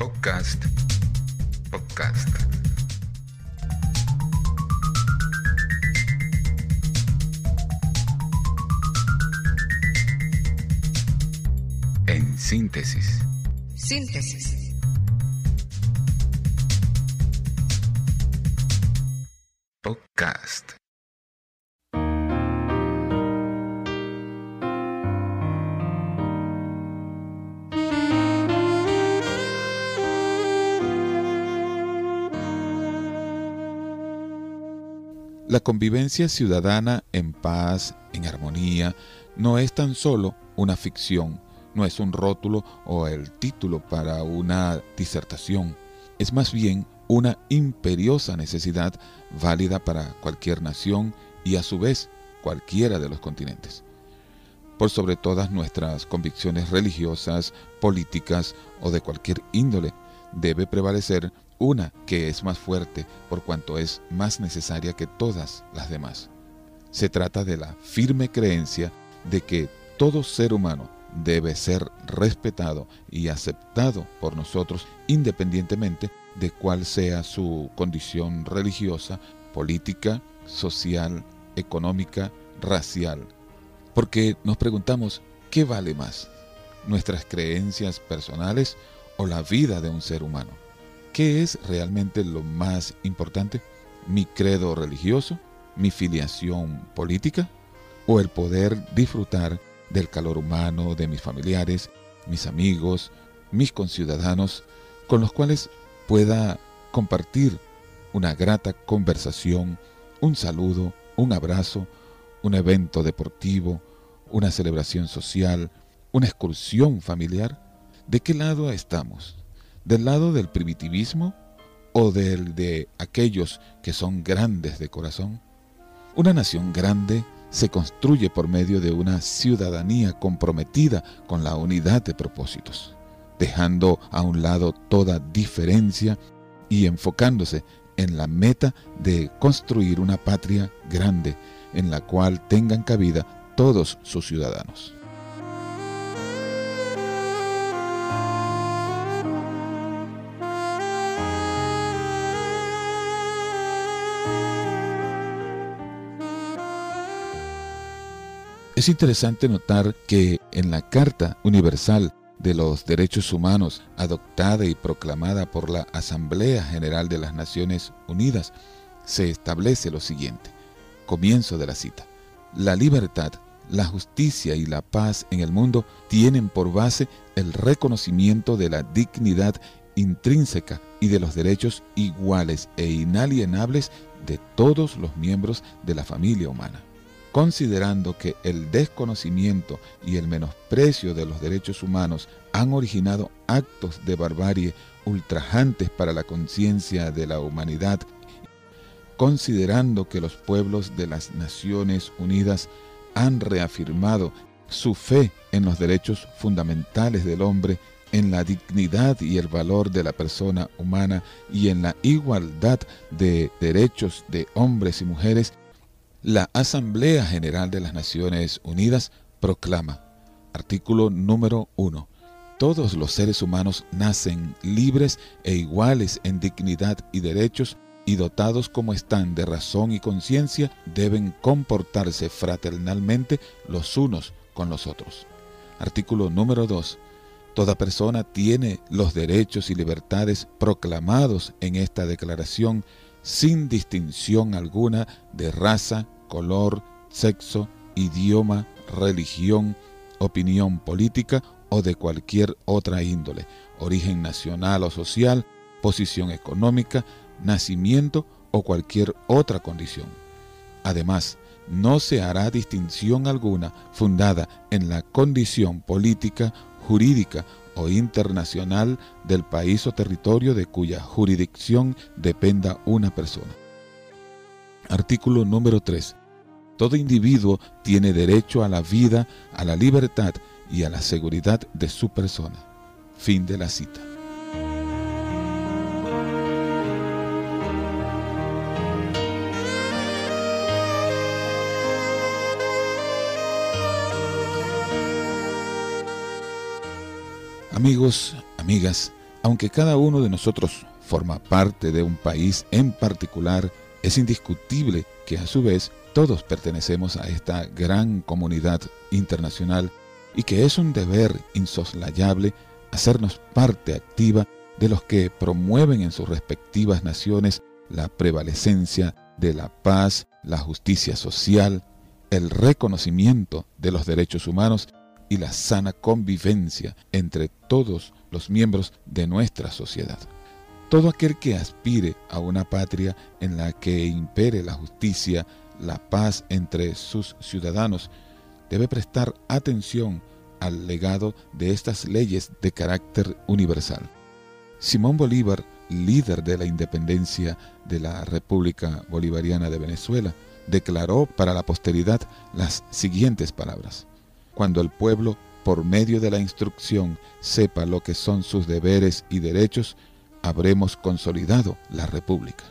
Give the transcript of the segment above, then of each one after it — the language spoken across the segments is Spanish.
Podcast. Podcast. En síntesis. Síntesis. Podcast. La convivencia ciudadana en paz, en armonía, no es tan solo una ficción, no es un rótulo o el título para una disertación, es más bien una imperiosa necesidad válida para cualquier nación y a su vez cualquiera de los continentes. Por sobre todas nuestras convicciones religiosas, políticas o de cualquier índole, debe prevalecer una que es más fuerte por cuanto es más necesaria que todas las demás. Se trata de la firme creencia de que todo ser humano debe ser respetado y aceptado por nosotros independientemente de cuál sea su condición religiosa, política, social, económica, racial. Porque nos preguntamos, ¿qué vale más? ¿Nuestras creencias personales o la vida de un ser humano? ¿Qué es realmente lo más importante? ¿Mi credo religioso? ¿Mi filiación política? ¿O el poder disfrutar del calor humano de mis familiares, mis amigos, mis conciudadanos, con los cuales pueda compartir una grata conversación, un saludo, un abrazo, un evento deportivo, una celebración social, una excursión familiar? ¿De qué lado estamos? Del lado del primitivismo o del de aquellos que son grandes de corazón? Una nación grande se construye por medio de una ciudadanía comprometida con la unidad de propósitos, dejando a un lado toda diferencia y enfocándose en la meta de construir una patria grande en la cual tengan cabida todos sus ciudadanos. Es interesante notar que en la Carta Universal de los Derechos Humanos, adoptada y proclamada por la Asamblea General de las Naciones Unidas, se establece lo siguiente. Comienzo de la cita. La libertad, la justicia y la paz en el mundo tienen por base el reconocimiento de la dignidad intrínseca y de los derechos iguales e inalienables de todos los miembros de la familia humana considerando que el desconocimiento y el menosprecio de los derechos humanos han originado actos de barbarie ultrajantes para la conciencia de la humanidad, considerando que los pueblos de las Naciones Unidas han reafirmado su fe en los derechos fundamentales del hombre, en la dignidad y el valor de la persona humana y en la igualdad de derechos de hombres y mujeres, la Asamblea General de las Naciones Unidas proclama, artículo número 1, todos los seres humanos nacen libres e iguales en dignidad y derechos y dotados como están de razón y conciencia, deben comportarse fraternalmente los unos con los otros. Artículo número 2. Toda persona tiene los derechos y libertades proclamados en esta declaración sin distinción alguna de raza, color, sexo, idioma, religión, opinión política o de cualquier otra índole, origen nacional o social, posición económica, nacimiento o cualquier otra condición. Además, no se hará distinción alguna fundada en la condición política, jurídica internacional del país o territorio de cuya jurisdicción dependa una persona. Artículo número 3. Todo individuo tiene derecho a la vida, a la libertad y a la seguridad de su persona. Fin de la cita. Amigos, amigas, Aunque cada uno de nosotros forma parte de un país en particular, es indiscutible que a su vez todos pertenecemos a esta gran comunidad internacional y que es un deber insoslayable hacernos parte activa de los que promueven en sus respectivas naciones la prevalecencia de la paz, la justicia social, el reconocimiento de los derechos humanos y la sana convivencia entre todos los miembros de nuestra sociedad. Todo aquel que aspire a una patria en la que impere la justicia, la paz entre sus ciudadanos, debe prestar atención al legado de estas leyes de carácter universal. Simón Bolívar, líder de la independencia de la República Bolivariana de Venezuela, declaró para la posteridad las siguientes palabras. Cuando el pueblo, por medio de la instrucción, sepa lo que son sus deberes y derechos, habremos consolidado la República.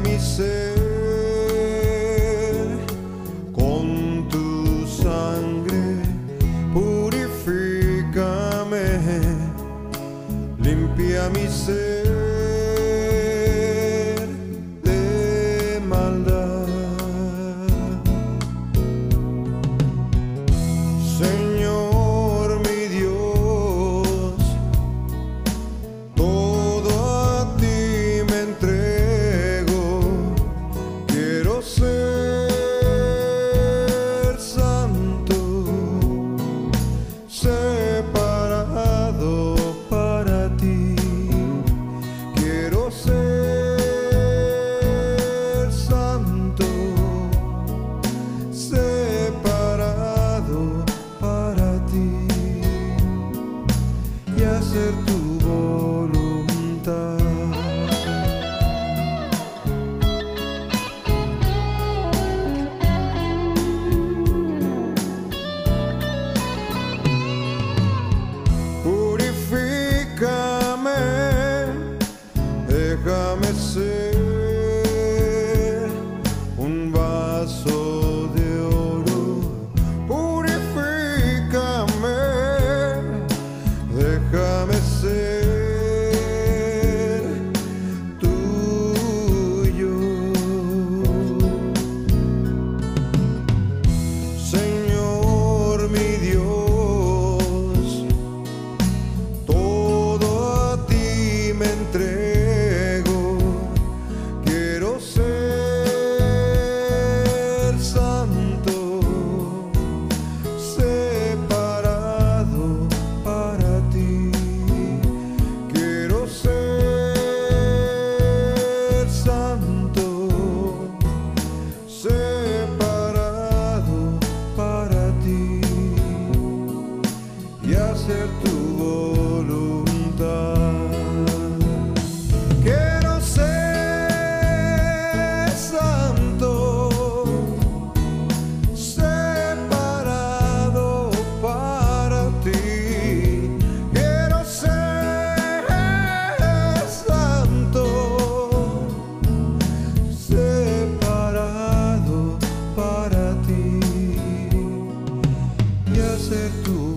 me ser. podia ser tu.